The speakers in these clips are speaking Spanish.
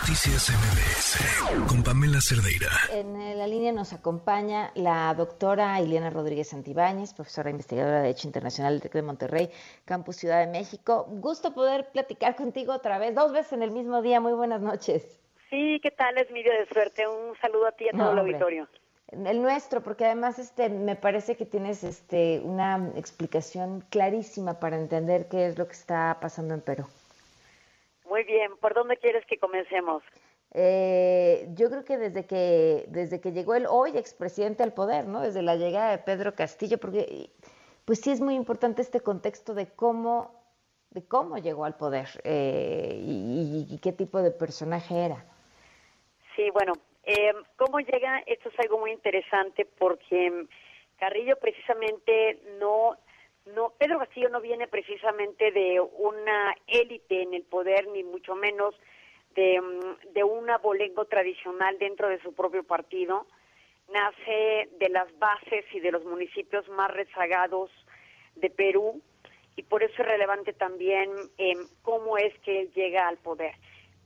Noticias MBS con Pamela Cerdeira. En eh, la línea nos acompaña la doctora Ileana Rodríguez Santibáñez, profesora investigadora de Derecho Internacional del TEC de Monterrey, Campus Ciudad de México. Gusto poder platicar contigo otra vez, dos veces en el mismo día. Muy buenas noches. Sí, ¿qué tal? Es mi día de suerte. Un saludo a ti y a todo el auditorio. El nuestro, porque además este me parece que tienes este una explicación clarísima para entender qué es lo que está pasando en Perú. Muy bien, ¿por dónde quieres que comencemos? Eh, yo creo que desde que desde que llegó el hoy expresidente al poder, ¿no? Desde la llegada de Pedro Castillo, porque pues sí es muy importante este contexto de cómo de cómo llegó al poder eh, y, qué tipo de personaje era. Sí, bueno, eh, cómo llega esto es algo muy interesante porque Carrillo precisamente no no, Pedro Castillo no viene precisamente de una élite en el poder, ni mucho menos de, mm, de un abolengo tradicional dentro de su propio partido. Nace de las bases y de los municipios más rezagados de Perú y por eso es relevante también em, cómo es que él llega al poder.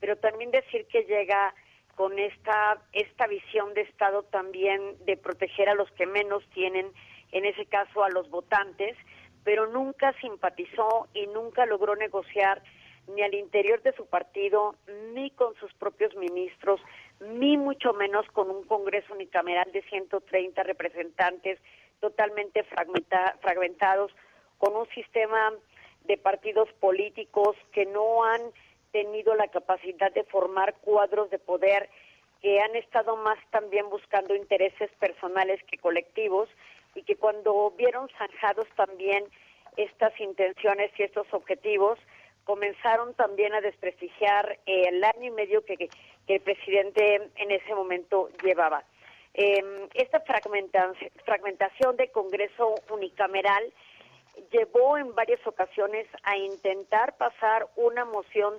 Pero también decir que llega con esta, esta visión de Estado también de proteger a los que menos tienen, en ese caso a los votantes, pero nunca simpatizó y nunca logró negociar ni al interior de su partido, ni con sus propios ministros, ni mucho menos con un Congreso unicameral de 130 representantes totalmente fragmentados, con un sistema de partidos políticos que no han tenido la capacidad de formar cuadros de poder, que han estado más también buscando intereses personales que colectivos y que cuando vieron zanjados también estas intenciones y estos objetivos, comenzaron también a desprestigiar el año y medio que, el presidente en ese momento llevaba. Em, esta fragmentación del Congreso unicameral llevó en varias ocasiones a intentar pasar una moción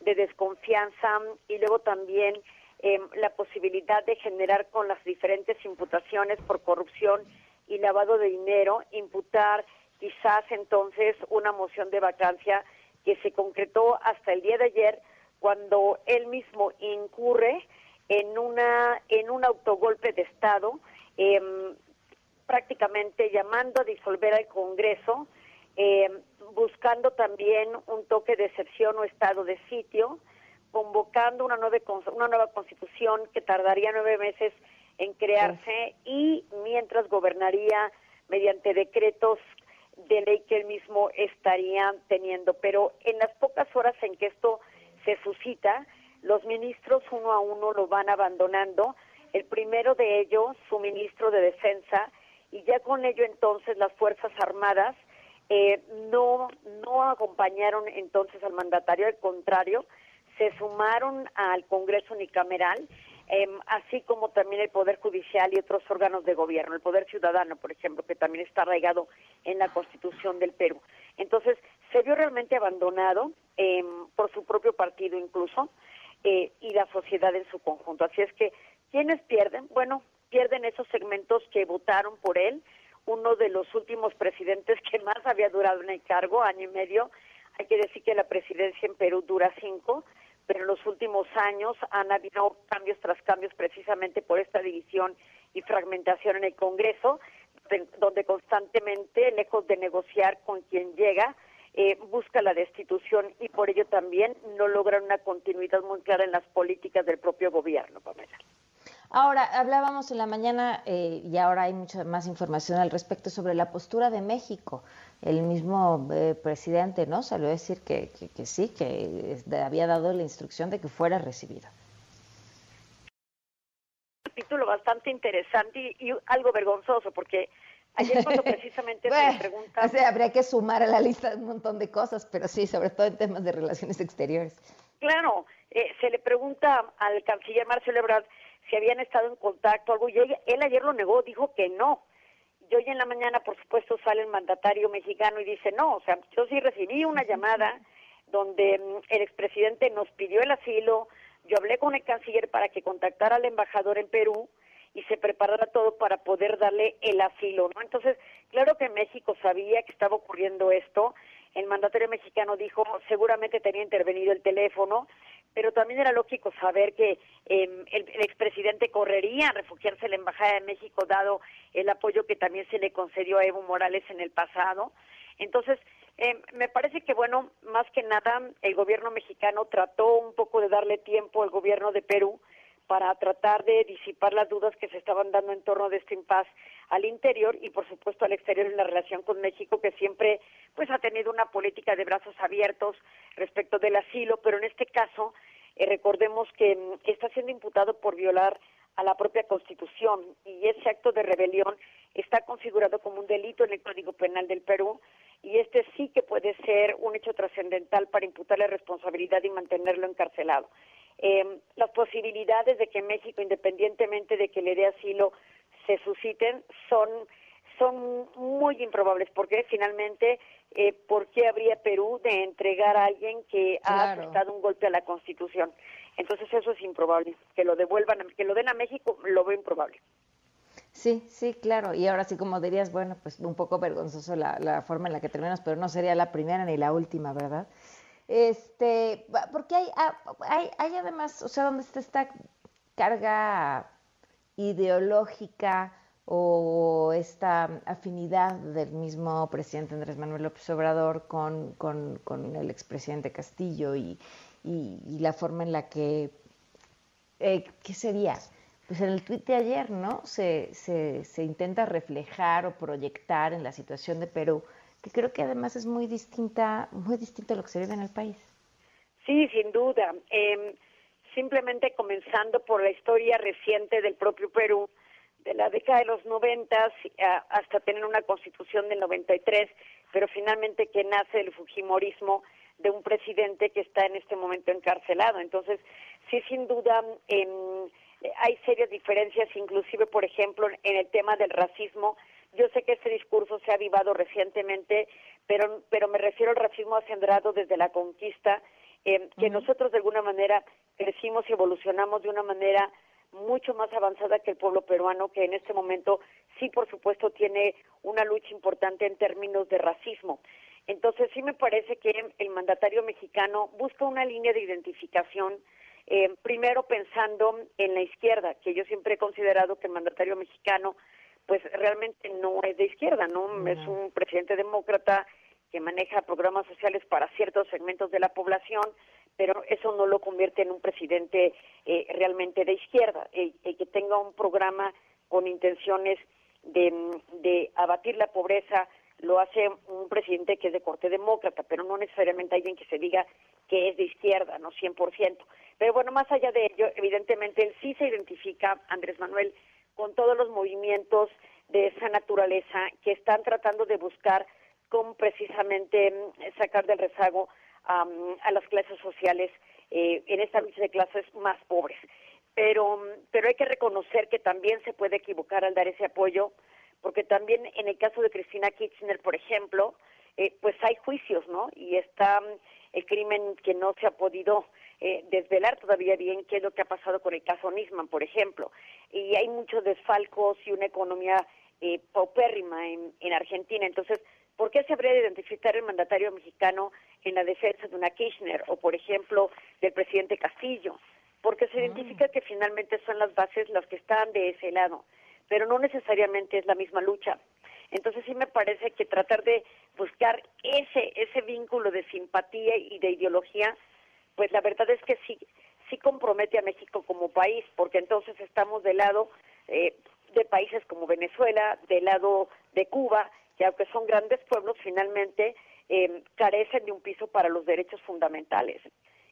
de desconfianza y luego también em, la posibilidad de generar con las diferentes imputaciones por corrupción y lavado de dinero, imputar quizás entonces una moción de vacancia que se concretó hasta el día de ayer cuando él mismo incurre en una en un autogolpe de estado em, prácticamente llamando a disolver al Congreso em, buscando también un toque de excepción o estado de sitio convocando una nueva una nueva constitución que tardaría nueve meses en crearse y mientras gobernaría mediante decretos de ley que él mismo estaría teniendo. Pero en las pocas horas en que esto se suscita, los ministros uno a uno lo van abandonando. El primero de ellos, su ministro de Defensa, y ya con ello entonces las Fuerzas Armadas eh, no, no acompañaron entonces al mandatario, al contrario, se sumaron al Congreso unicameral Em, así como también el Poder Judicial y otros órganos de gobierno, el Poder Ciudadano, por ejemplo, que también está arraigado en la Constitución del Perú. Entonces, se vio realmente abandonado em, por su propio partido incluso eh, y la sociedad en su conjunto. Así es que, ¿quiénes pierden? Bueno, pierden esos segmentos que votaron por él, uno de los últimos presidentes que más había durado en el cargo, año y medio. Hay que decir que la presidencia en Perú dura cinco pero en los últimos años han habido cambios tras cambios precisamente por esta división y fragmentación en el Congreso, donde constantemente, lejos de negociar con quien llega, eh, busca la destitución y por ello también no logran una continuidad muy clara en las políticas del propio gobierno, Pamela. Ahora, hablábamos en la mañana eh, y ahora hay mucha más información al respecto sobre la postura de México el mismo eh, presidente no salió a decir que, que, sí, que había dado la instrucción de que fuera recibido. Un título bastante interesante y, algo vergonzoso, porque ayer cuando precisamente se le pregunta... habría que sumar a la lista un montón de cosas, pero sí, sobre todo en temas de relaciones exteriores. Claro, eh, se le pregunta al canciller Marcelo Ebrard si habían estado en contacto, algo, y él ayer lo negó, dijo que no. Y hoy en la mañana, por supuesto, sale el mandatario mexicano y dice, no, o sea, yo sí recibí una llamada donde mm, el expresidente nos pidió el asilo, yo hablé con el canciller para que contactara al embajador en Perú y se preparara todo para poder darle el asilo, ¿no? Entonces, claro que México sabía que estaba ocurriendo esto, el mandatario mexicano dijo, seguramente tenía intervenido el teléfono, pero también era lógico saber que em, el, expresidente correría a refugiarse en la Embajada de México, dado el apoyo que también se le concedió a Evo Morales en el pasado. Entonces, em, me parece que, bueno, más que nada, el gobierno mexicano trató un poco de darle tiempo al gobierno de Perú para tratar de disipar las dudas que se estaban dando en torno de este impas al interior y por supuesto al exterior en la relación con México que siempre pues ha tenido una política de brazos abiertos respecto del asilo, pero en este caso eh, recordemos que mm, está siendo imputado por violar a la propia Constitución y ese acto de rebelión está configurado como un delito en el Código Penal del Perú y este sí que puede ser un hecho trascendental para imputarle responsabilidad y mantenerlo encarcelado. Eh, las posibilidades de que México, independientemente de que le dé asilo, se susciten son son muy improbables porque finalmente eh, ¿por qué habría Perú de entregar a alguien que ha dado un golpe a la Constitución? Entonces eso es improbable. Que lo devuelvan, que lo den a México, lo veo improbable. Sí, sí, claro. Y ahora sí, como dirías, bueno, pues un poco vergonzoso la, la forma en la que terminas, pero no sería la primera ni la última, ¿verdad? Este, porque hay, ah, hay, hay además, o sea, donde está esta carga ideológica o esta afinidad del mismo presidente Andrés Manuel López Obrador con, con, el expresidente Castillo y, y, la forma en la que, eh, ¿qué sería? Pues en el tuit de ayer, ¿no? Se, se, se intenta reflejar o proyectar en la situación de Perú que creo que además es muy distinta, muy distinto a lo que se vive en el país. Sí, sin duda. Eh, simplemente comenzando por la historia reciente del propio Perú, de la década de los noventas hasta tener una constitución del 93, pero finalmente que nace el fujimorismo de un presidente que está en este momento encarcelado. Entonces, sí, sin duda, eh, hay serias diferencias, inclusive, por ejemplo, en el tema del racismo, yo sé que este discurso se ha avivado recientemente, pero, pero me refiero al racismo acendrado desde la conquista, eh, que nosotros de alguna manera crecimos y evolucionamos de una manera mucho más avanzada que el pueblo peruano, que en este momento sí, por supuesto, tiene una lucha importante en términos de racismo. Entonces, sí me parece que el mandatario mexicano busca una línea de identificación, eh, primero pensando en la izquierda, que yo siempre he considerado que el mandatario mexicano pues realmente no es de izquierda, ¿no? Es un presidente demócrata que maneja programas sociales para ciertos segmentos de la población, pero eso no lo convierte en un presidente eh, realmente de izquierda, el, que tenga un programa con intenciones de, de abatir la pobreza, lo hace un presidente que es de corte demócrata, pero no necesariamente alguien que se diga que es de izquierda, no 100%. Pero bueno, más allá de ello, evidentemente él sí se identifica, Andrés Manuel, con todos los movimientos de esa naturaleza que están tratando de buscar cómo precisamente mm, sacar del rezago a las clases sociales eh, en esta lucha de clases más pobres. Pero, mm, pero hay que reconocer que también se puede equivocar al dar ese apoyo, porque también en el caso de Cristina Kirchner, por ejemplo, eh, pues hay juicios, ¿no? Y está mm, el crimen que no se ha podido eh, desvelar todavía bien qué es lo que ha pasado con el caso Nisman, por ejemplo. Y hay muchos desfalcos y una economía eh, paupérrima en Argentina. Entonces, ¿por qué se habría de identificar el mandatario mexicano en la defensa de una Kirchner o, por ejemplo, del presidente Castillo? Porque se ah. identifica que finalmente son las bases las que están de ese lado, pero no necesariamente es la misma lucha. Entonces sí me parece que tratar de buscar ese ese vínculo de simpatía y de ideología pues la verdad es que sí, sí compromete a México como país, porque entonces estamos del lado eh, de países como Venezuela, del lado de Cuba, que aunque son grandes pueblos, finalmente eh, carecen de un piso para los derechos fundamentales.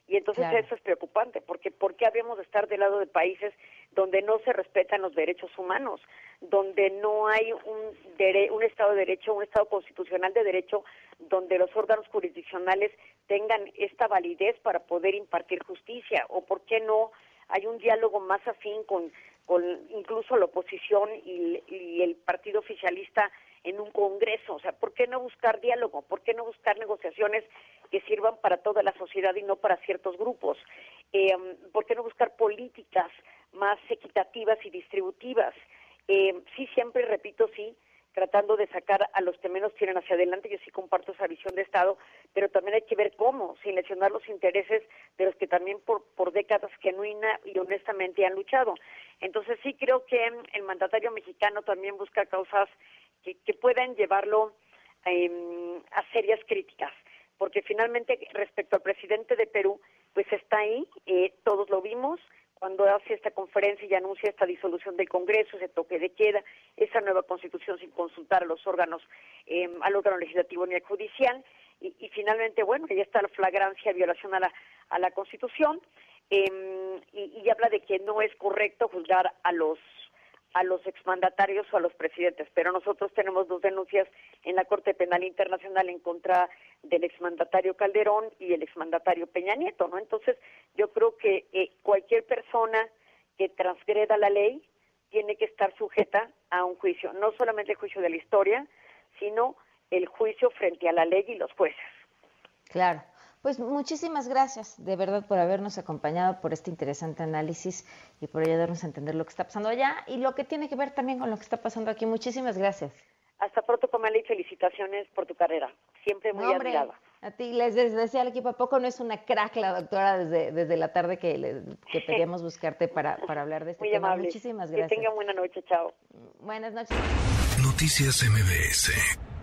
Y entonces eso es preocupante, porque ¿por qué habíamos de estar del lado de países donde no se respetan los derechos humanos, donde no hay un, un Estado de Derecho, un Estado constitucional de derecho, donde los órganos jurisdiccionales tengan esta validez para poder impartir justicia? ¿O por qué no hay un diálogo más afín con, con incluso la oposición y, y el partido oficialista en un congreso? O sea, ¿por qué no buscar diálogo? ¿Por qué no buscar negociaciones que sirvan para toda la sociedad y no para ciertos grupos? Eh, ¿Por qué no buscar políticas más equitativas y distributivas? Eh, sí, siempre repito, sí, tratando de sacar a los que menos tienen hacia adelante. Yo sí comparto esa visión de Estado, pero también hay que ver cómo, sin lesionar los intereses de los que también por, por décadas genuina y honestamente han luchado. Entonces sí creo que el mandatario mexicano también busca causas que, puedan llevarlo em, a serias críticas, porque finalmente respecto al presidente de Perú, pues está ahí, eh, todos lo vimos, cuando hace esta conferencia y anuncia esta disolución del Congreso, ese toque de queda, esa nueva constitución sin consultar a los órganos, eh, al órgano legislativo ni al judicial, y, y, finalmente, bueno, ya está la flagrancia violación a la, a la Constitución, eh, y, y habla de que no es correcto juzgar a los a los exmandatarios o a los presidentes, pero nosotros tenemos dos denuncias en la Corte Penal Internacional en contra del exmandatario Calderón y el exmandatario Peña Nieto, ¿no? Entonces, yo creo que eh, cualquier persona que transgreda la ley tiene que estar sujeta a un juicio, no solamente el juicio de la historia, sino el juicio frente a la ley y los jueces. Claro. Pues muchísimas gracias, de verdad, por habernos acompañado, por este interesante análisis y por ayudarnos a entender lo que está pasando allá y lo que tiene que ver también con lo que está pasando aquí. Muchísimas gracias. Hasta pronto, Pamela, y felicitaciones por tu carrera. Siempre muy no, hombre, admirada. A ti, les decía al equipo, ¿a poco no es una crack la doctora desde, desde la tarde que, le, que pedíamos buscarte para, para hablar de este muy tema? Amable. Muchísimas gracias. Que tengan buena noche, chao. Buenas noches. Noticias MBS